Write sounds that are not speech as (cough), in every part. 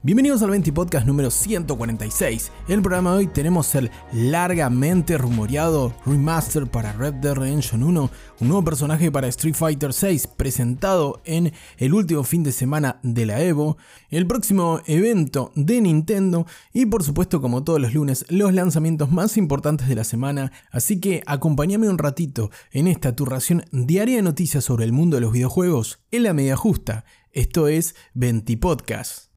Bienvenidos al 20 Podcast número 146. En el programa de hoy tenemos el largamente rumoreado remaster para Red Dead Redemption 1, un nuevo personaje para Street Fighter 6 presentado en el último fin de semana de la Evo, el próximo evento de Nintendo y por supuesto como todos los lunes los lanzamientos más importantes de la semana, así que acompáñame un ratito en esta tu ración diaria de noticias sobre el mundo de los videojuegos en la media justa. Esto es 20 Podcast.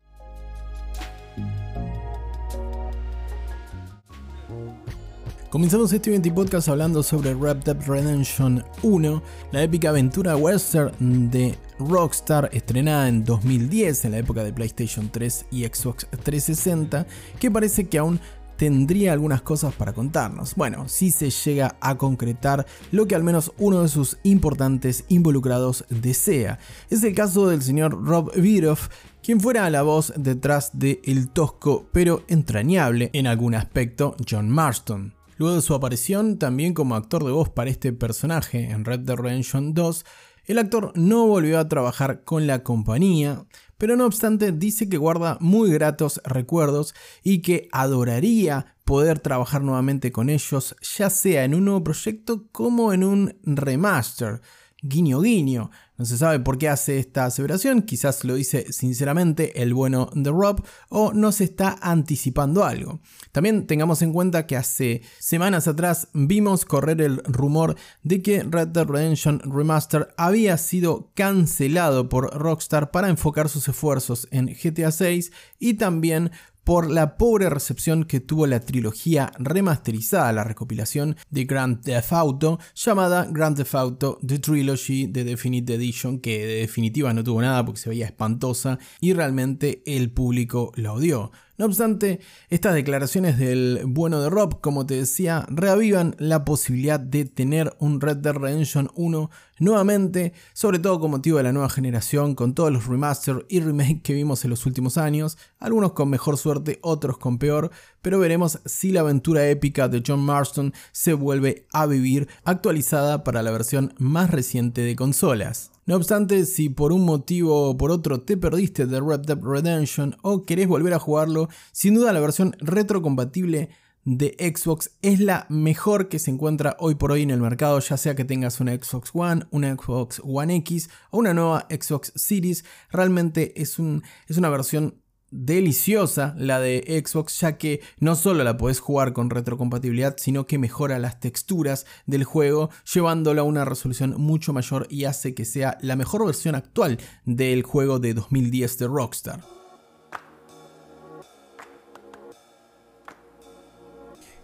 Comenzamos este 20 podcast hablando sobre Red Dead Redemption 1, la épica aventura western de Rockstar estrenada en 2010 en la época de PlayStation 3 y Xbox 360, que parece que aún tendría algunas cosas para contarnos. Bueno, si se llega a concretar lo que al menos uno de sus importantes involucrados desea. Es el caso del señor Rob Viroff, quien fuera la voz detrás de el tosco pero entrañable en algún aspecto John Marston. Luego de su aparición también como actor de voz para este personaje en Red Dead Redemption 2, el actor no volvió a trabajar con la compañía, pero no obstante dice que guarda muy gratos recuerdos y que adoraría poder trabajar nuevamente con ellos, ya sea en un nuevo proyecto como en un remaster. Guiño guiño, no se sabe por qué hace esta aseveración, quizás lo dice sinceramente el bueno de Rob o no se está anticipando algo. También tengamos en cuenta que hace semanas atrás vimos correr el rumor de que Red Dead Redemption Remaster había sido cancelado por Rockstar para enfocar sus esfuerzos en GTA 6 y también por la pobre recepción que tuvo la trilogía remasterizada, la recopilación de Grand Theft Auto, llamada Grand Theft Auto The Trilogy de Definite Edition, que de definitiva no tuvo nada porque se veía espantosa y realmente el público la odió. No obstante, estas declaraciones del bueno de Rob, como te decía, reavivan la posibilidad de tener un Red Dead Redemption 1 nuevamente, sobre todo con motivo de la nueva generación, con todos los remaster y remake que vimos en los últimos años, algunos con mejor suerte, otros con peor, pero veremos si la aventura épica de John Marston se vuelve a vivir actualizada para la versión más reciente de consolas. No obstante, si por un motivo o por otro te perdiste de Red Dead Redemption o querés volver a jugarlo, sin duda la versión retrocompatible de Xbox es la mejor que se encuentra hoy por hoy en el mercado, ya sea que tengas una Xbox One, una Xbox One X o una nueva Xbox Series. Realmente es, un, es una versión deliciosa la de Xbox ya que no solo la puedes jugar con retrocompatibilidad sino que mejora las texturas del juego llevándolo a una resolución mucho mayor y hace que sea la mejor versión actual del juego de 2010 de Rockstar.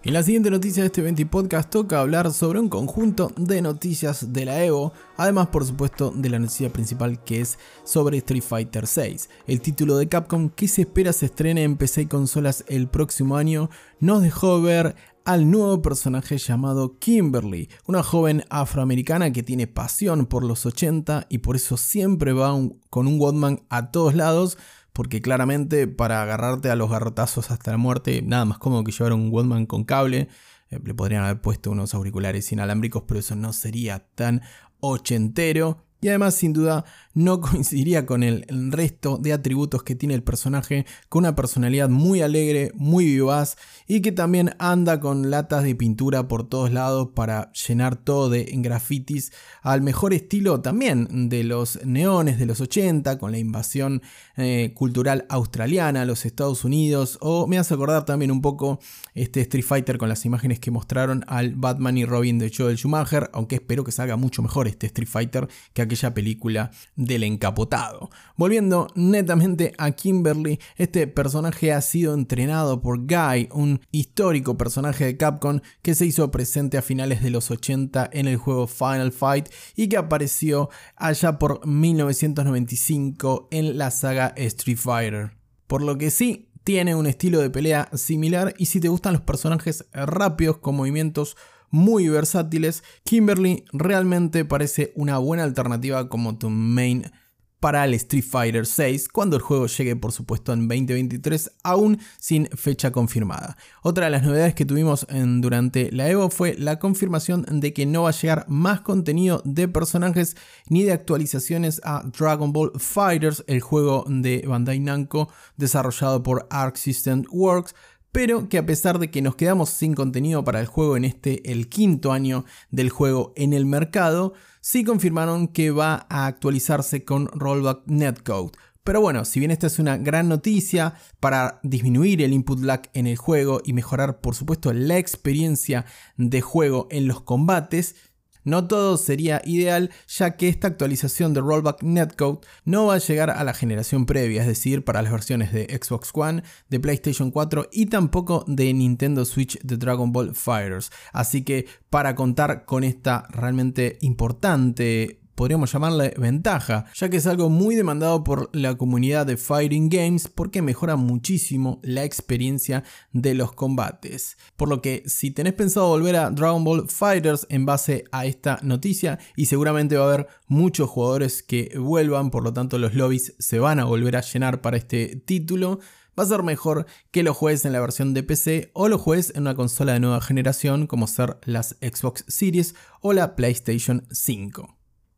En la siguiente noticia de este 20 podcast toca hablar sobre un conjunto de noticias de la Evo, además por supuesto de la noticia principal que es sobre Street Fighter VI. El título de Capcom que se espera se estrene en PC y consolas el próximo año nos dejó ver al nuevo personaje llamado Kimberly, una joven afroamericana que tiene pasión por los 80 y por eso siempre va con un Godman a todos lados, porque claramente para agarrarte a los garrotazos hasta la muerte, nada más cómodo que llevar un Walkman con cable. Eh, le podrían haber puesto unos auriculares inalámbricos, pero eso no sería tan ochentero. Y además, sin duda, no (laughs) coincidiría con el, resto de atributos que tiene el personaje, con una personalidad muy alegre, muy vivaz y que también anda con latas de pintura por todos lados para llenar todo de grafitis al mejor estilo también de los neones de los 80, con la invasión eh, cultural australiana a los Estados Unidos, o me hace acordar también un poco este Street Fighter con las imágenes que mostraron al Batman y Robin de Joel Schumacher, aunque espero que salga mucho mejor este Street Fighter que película del encapotado. Volviendo netamente a Kimberly, este personaje ha sido entrenado por Guy, un histórico personaje de Capcom que se hizo presente a finales de los 80 en el juego Final Fight y que apareció allá por 1995 en la saga Street Fighter. Por lo que sí, tiene un estilo de pelea similar y si te gustan los personajes rápidos con movimientos muy versátiles, Kimberly realmente parece una buena alternativa como tu main para el Street Fighter 6 cuando el juego llegue por supuesto en 2023 aún sin fecha confirmada. Otra de las novedades que tuvimos durante la Evo fue la confirmación de que no va a llegar más contenido de personajes ni de actualizaciones a Dragon Ball Fighters, el juego de Bandai Namco desarrollado por Arc System Works pero que a pesar de que nos quedamos sin contenido para el juego en este el quinto año del juego en el mercado, sí confirmaron que va a actualizarse con Rollback Netcode. Pero bueno, si bien esta es una gran noticia para disminuir el input lag en el juego y mejorar por supuesto la experiencia de juego en los combates, no todo sería ideal ya que esta actualización de Rollback Netcode no va a llegar a la generación previa, es decir, para las versiones de Xbox One, de PlayStation 4 y tampoco de Nintendo Switch de Dragon Ball Fighters. Así que para contar con esta realmente importante podríamos llamarle ventaja, ya que es algo muy demandado por la comunidad de Fighting Games porque mejora muchísimo la experiencia de los combates. Por lo que si tenés pensado volver a Dragon Ball Fighters en base a esta noticia, y seguramente va a haber muchos jugadores que vuelvan, por lo tanto los lobbies se van a volver a llenar para este título, va a ser mejor que lo juegues en la versión de PC o lo juegues en una consola de nueva generación como ser las Xbox Series o la PlayStation 5.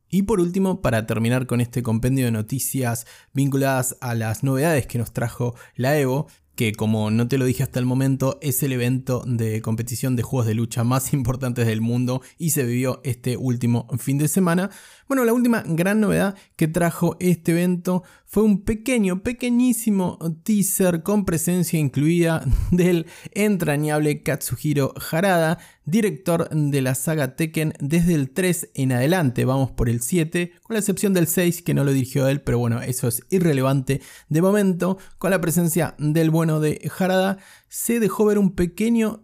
Y por último, para terminar con este compendio de noticias vinculadas a las novedades que nos trajo la Evo, que como no te lo dije hasta el momento, es el evento de competición de juegos de lucha más (laughs) importantes del mundo y se vivió este último fin de semana. Bueno, la última gran novedad que trajo este evento fue un pequeño, pequeñísimo teaser con presencia incluida (laughs) del entrañable Katsuhiro Harada, director de la saga Tekken desde el 3 en adelante, vamos por el 7, con la excepción del 6 que no lo dirigió él, pero bueno, eso es irrelevante de momento, con la presencia del bueno de Harada se dejó ver un pequeño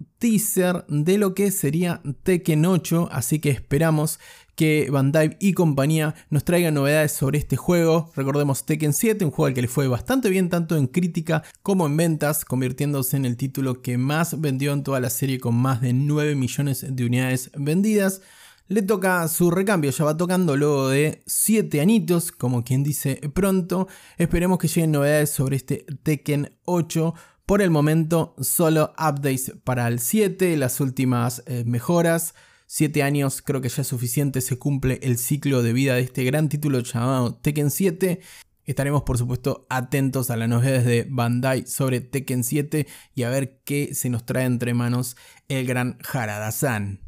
de lo que sería Tekken 8, así que esperamos que Bandai y compañía nos traigan novedades sobre este juego. Recordemos Tekken 7, un juego al que le fue bastante bien tanto en crítica como en ventas, convirtiéndose en el título que más vendió en toda la serie con más de 9 millones de unidades vendidas. Le toca su recambio, ya va tocando luego de 7 anitos, como quien dice pronto. Esperemos que lleguen novedades sobre este Tekken 8. Por el momento, solo updates para el 7, las últimas eh, mejoras. 7 años creo que ya es suficiente, se cumple el ciclo de vida de este gran título llamado Tekken 7. Estaremos por supuesto atentos a las novedades de Bandai sobre Tekken 7 y a ver qué se nos trae entre manos el gran Harada-san.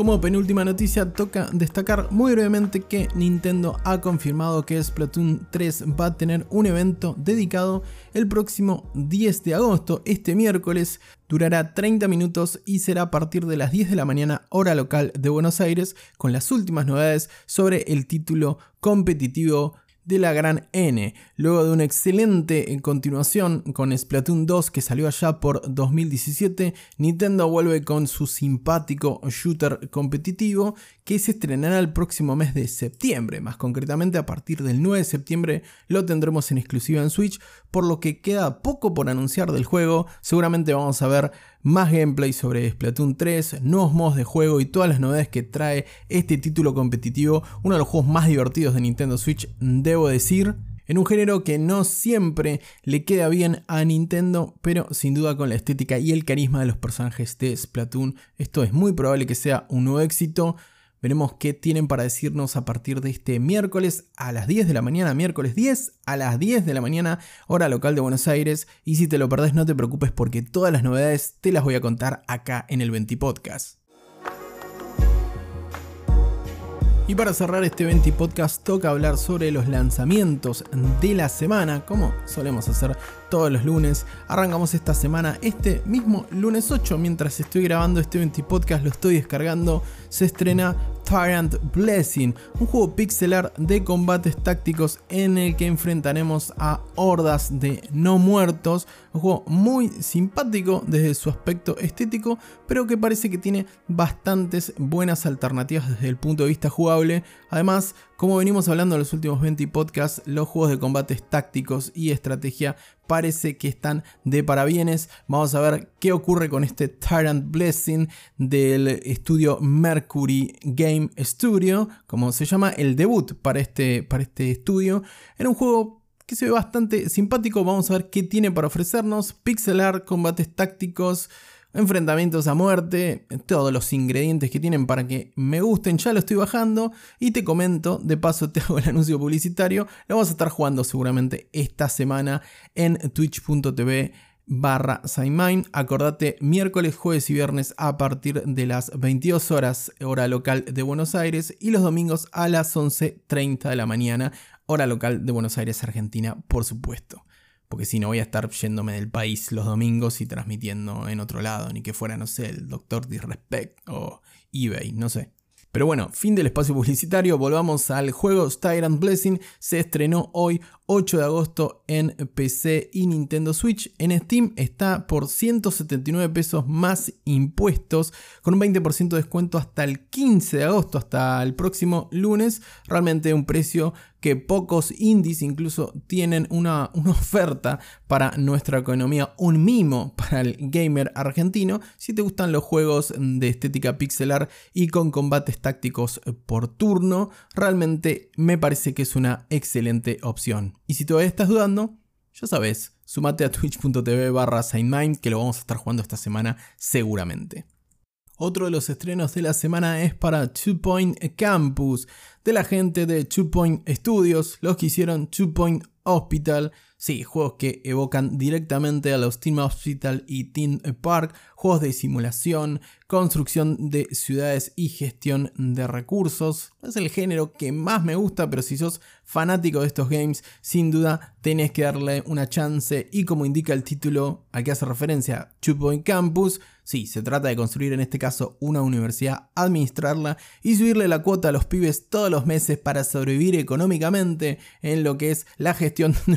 Como penúltima noticia, toca destacar muy brevemente que Nintendo ha confirmado que Splatoon 3 va a tener un evento dedicado el próximo 10 de agosto, este miércoles. Durará 30 minutos y será a partir de las 10 de la mañana hora local de Buenos Aires con las últimas novedades sobre el título competitivo de la gran N. Luego de una excelente continuación con Splatoon 2 que salió allá por 2017, Nintendo vuelve con su simpático shooter competitivo que se estrenará el próximo mes de septiembre. Más concretamente a partir del 9 de septiembre lo tendremos en exclusiva en Switch, por lo que queda poco por anunciar del juego. Seguramente vamos a ver más gameplay sobre Splatoon 3, nuevos modos de juego y todas las novedades que trae este título competitivo, uno de los juegos más divertidos de Nintendo Switch, debo decir. En un género que no siempre le queda bien a Nintendo, pero sin duda con la estética y el carisma de los personajes de Splatoon, esto es muy probable que sea un nuevo éxito. Veremos qué tienen para decirnos a partir de este miércoles a las 10 de la mañana, miércoles 10 a las 10 de la mañana, hora local de Buenos Aires. Y si te lo perdés, no te preocupes porque todas las novedades te las voy a contar acá en el 20 Podcast. Y para cerrar este 20 podcast toca hablar sobre los lanzamientos de la semana, como solemos hacer todos los lunes. Arrancamos esta semana, este mismo lunes 8, mientras estoy grabando este 20 podcast, lo estoy descargando, se estrena Tyrant Blessing, un juego pixelar de combates tácticos en el que enfrentaremos a hordas de no muertos. Un juego muy simpático desde su aspecto estético, pero que parece que tiene bastantes buenas alternativas desde el punto de vista jugable. Además, como venimos hablando en los últimos 20 podcasts, los juegos de combates tácticos y estrategia parece que están de parabienes. Vamos a ver qué ocurre con este Tyrant Blessing del estudio Mercury Game Studio, como se llama el debut para este, para este estudio, en un juego que se ve bastante simpático. Vamos a ver qué tiene para ofrecernos. Pixel art, combates tácticos, enfrentamientos a muerte, todos los ingredientes que tienen para que me gusten, ya lo estoy bajando. Y te comento, de paso te (laughs) hago el anuncio publicitario, lo vamos a estar jugando seguramente esta semana en twitch.tv barra Acordate, miércoles, jueves y viernes a partir de las 22 horas, hora local de Buenos Aires, y los domingos a las 11.30 de la mañana, hora local de Buenos Aires, Argentina, por supuesto porque si no voy a estar yéndome del país los domingos y transmitiendo en otro lado, ni que fuera, no sé, el Doctor Disrespect o eBay, no sé. Pero bueno, fin del espacio publicitario, volvamos al juego Tyrant Blessing, se estrenó hoy 8 de agosto en PC y Nintendo Switch. En Steam está por 179 pesos más impuestos, con un 20% de descuento hasta el 15 de agosto, hasta el próximo lunes. Realmente un precio que pocos indies incluso tienen una, una, oferta para nuestra economía, un mimo para el gamer argentino. Si te gustan los juegos de estética pixelar y con combates tácticos por turno, realmente me parece que es una excelente opción. Y si todavía estás dudando, ya sabes, sumate a twitch.tv barra que lo vamos a estar jugando esta semana seguramente. Otro de los estrenos de la semana es para Two Point Campus, de la gente de Two Point Studios, los que hicieron Two Point Hospital, Sí, juegos que evocan directamente a los Team Hospital y Team Park, juegos de simulación, construcción de ciudades y gestión de recursos. Es el género que más me gusta, pero si sos fanático de estos games, sin duda tenés que darle una chance y como indica el título al que hace referencia, Two Point Campus, Sí, se trata de construir en este caso una universidad, administrarla y subirle la cuota a los pibes todos los meses para sobrevivir económicamente en lo que es la gestión (laughs) de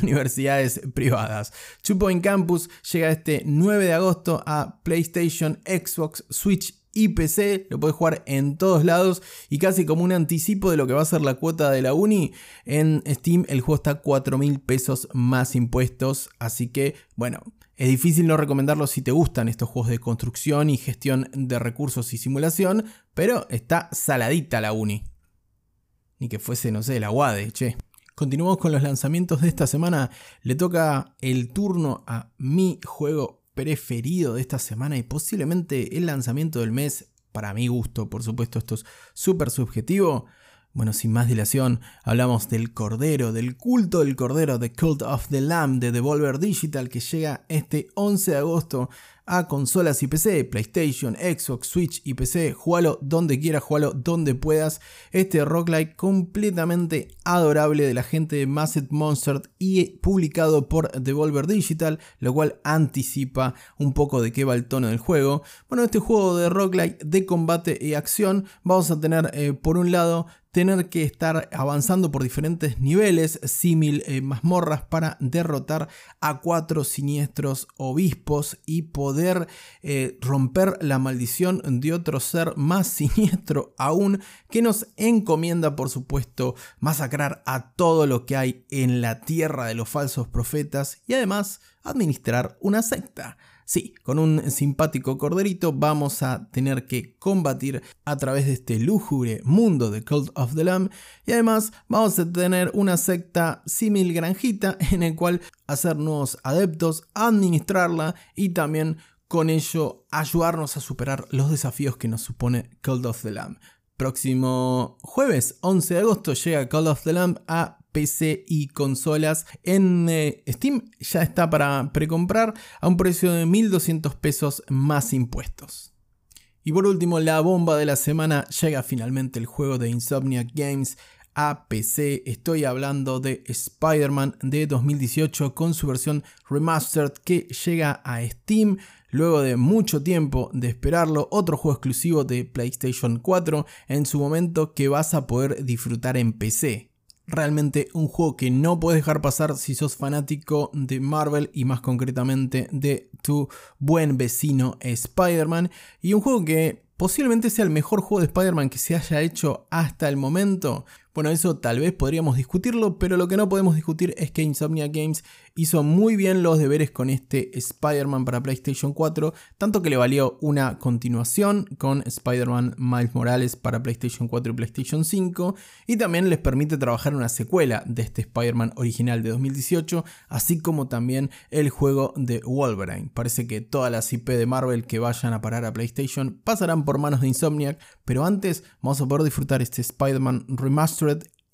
privadas. Two Point Campus llega este 9 de agosto a PlayStation, Xbox, Switch y PC, lo puedes jugar en todos lados y casi como un anticipo de lo que va a ser la cuota de la uni. En Steam el juego está a 4 mil pesos más impuestos, así que bueno, es difícil no recomendarlo si te gustan estos juegos de construcción y gestión de recursos y simulación, pero está saladita la uni. Ni que fuese, no sé, la UADE, che. Continuamos con los lanzamientos de esta semana. Le toca el turno a mi juego preferido de esta semana y posiblemente el lanzamiento del mes, para mi gusto, por supuesto, esto es súper subjetivo. Bueno, sin más dilación, hablamos del Cordero, del culto del Cordero, The Cult of the Lamb de Devolver Digital, que llega este 11 de agosto a consolas y PC, PlayStation, Xbox, Switch y PC. Jugalo donde quieras, jugalo donde puedas. Este roguelike completamente adorable de la gente de Massive Monster y publicado por Devolver Digital, lo cual anticipa un poco de qué va el tono del juego. Bueno, este juego de roguelike de combate y acción, vamos a tener eh, por un lado tener que estar avanzando por diferentes niveles, símil eh, mazmorras, para derrotar a cuatro siniestros obispos y poder eh, romper la maldición de otro ser más (laughs) siniestro aún que nos encomienda, por supuesto, masacrar a todo lo que hay en la tierra de los falsos profetas y además administrar una secta. Sí, con un simpático corderito vamos a tener que combatir a través de este lúgubre mundo de Cult of the Lamb y además vamos a tener una secta simil granjita en el cual hacer nuevos adeptos, administrarla y también con ello ayudarnos a superar los desafíos que nos supone Cult of the Lamb. Próximo jueves 11 de agosto llega Call of the Lamb a PC y consolas. En eh, Steam ya está para precomprar a un precio de 1200 pesos más impuestos. Y por último, la bomba de la semana llega finalmente el juego de Insomniac Games a PC. Estoy hablando de Spider-Man de 2018 con su versión remastered que llega a Steam. Luego de mucho tiempo de esperarlo, otro juego exclusivo de PlayStation 4 en su momento que vas a poder disfrutar en PC realmente un juego que no puedes dejar pasar si sos fanático de Marvel y más concretamente de tu buen vecino Spider-Man. Y un juego que posiblemente sea el mejor juego de Spider-Man que se haya hecho hasta el momento. Bueno, eso tal vez podríamos discutirlo, pero lo que no podemos discutir es que Insomnia Games hizo muy bien los deberes con este Spider-Man para PlayStation 4, tanto que le valió una continuación con Spider-Man Miles Morales para PlayStation 4 y PlayStation 5, y también les permite trabajar una secuela de este Spider-Man original de 2018, así como también el juego de Wolverine. Parece que todas las IP de Marvel que vayan a parar a PlayStation pasarán por manos de Insomniac, pero antes vamos a poder disfrutar este Spider-Man Remastered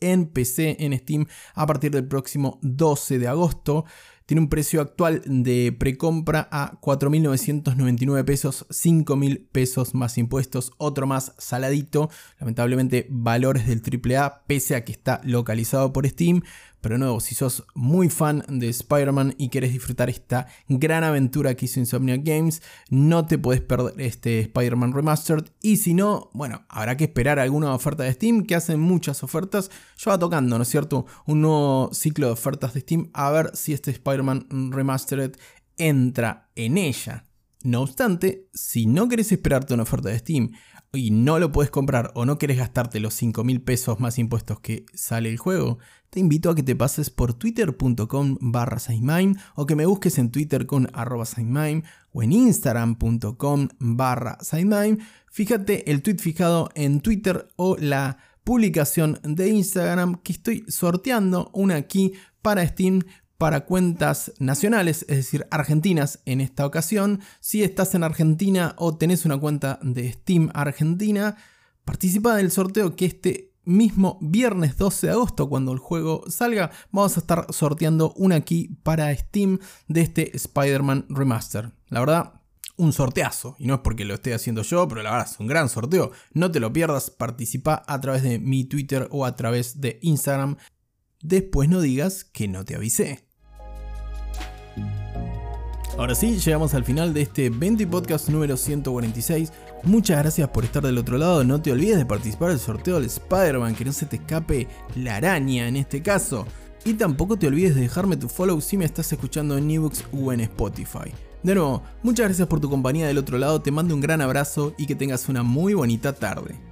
en PC en Steam a partir del próximo 12 de agosto. Tiene un precio actual de precompra a 4.999 pesos, 5.000 pesos más impuestos, otro más saladito, lamentablemente valores del AAA, pese a que está localizado por Steam. Pero nuevo, si sos muy fan de Spider-Man y querés disfrutar esta gran aventura que hizo Insomnia Games, no te puedes perder este Spider-Man Remastered. Y si no, bueno, habrá que esperar alguna oferta de Steam, que hacen muchas ofertas. Ya va tocando, ¿no es cierto? Un nuevo ciclo de ofertas de Steam, a ver si este Remastered entra en ella. No obstante, si no querés esperarte una oferta de Steam y no lo puedes comprar o no querés gastarte los 5 mil pesos más impuestos que sale el juego, te invito a que te pases por twitter.com barra o que me busques en Twitter con arroba o en instagram.com barra Fíjate el tweet fijado en Twitter o la publicación de Instagram que estoy sorteando una aquí para Steam para cuentas nacionales, es decir, argentinas en esta ocasión. Si estás en Argentina o tenés una cuenta de Steam Argentina, participa del sorteo que este mismo viernes 12 de agosto, cuando el juego salga, vamos a estar sorteando una key para Steam de este Spider-Man Remaster. La verdad, un sorteazo. Y no es porque lo esté haciendo yo, pero la verdad es un gran sorteo. No te lo pierdas, participa a través de mi Twitter o a través de Instagram. Después no digas que no te avisé. Ahora sí, llegamos al final de este 20 podcast número 146. Muchas gracias por estar del otro lado. No te olvides de participar del sorteo del Spider-Man, que no se te escape la araña en este caso. Y tampoco te olvides de dejarme tu follow si me estás escuchando en ebooks o en Spotify. De nuevo, muchas gracias por tu compañía del otro lado, te mando un gran abrazo y que tengas una muy bonita tarde.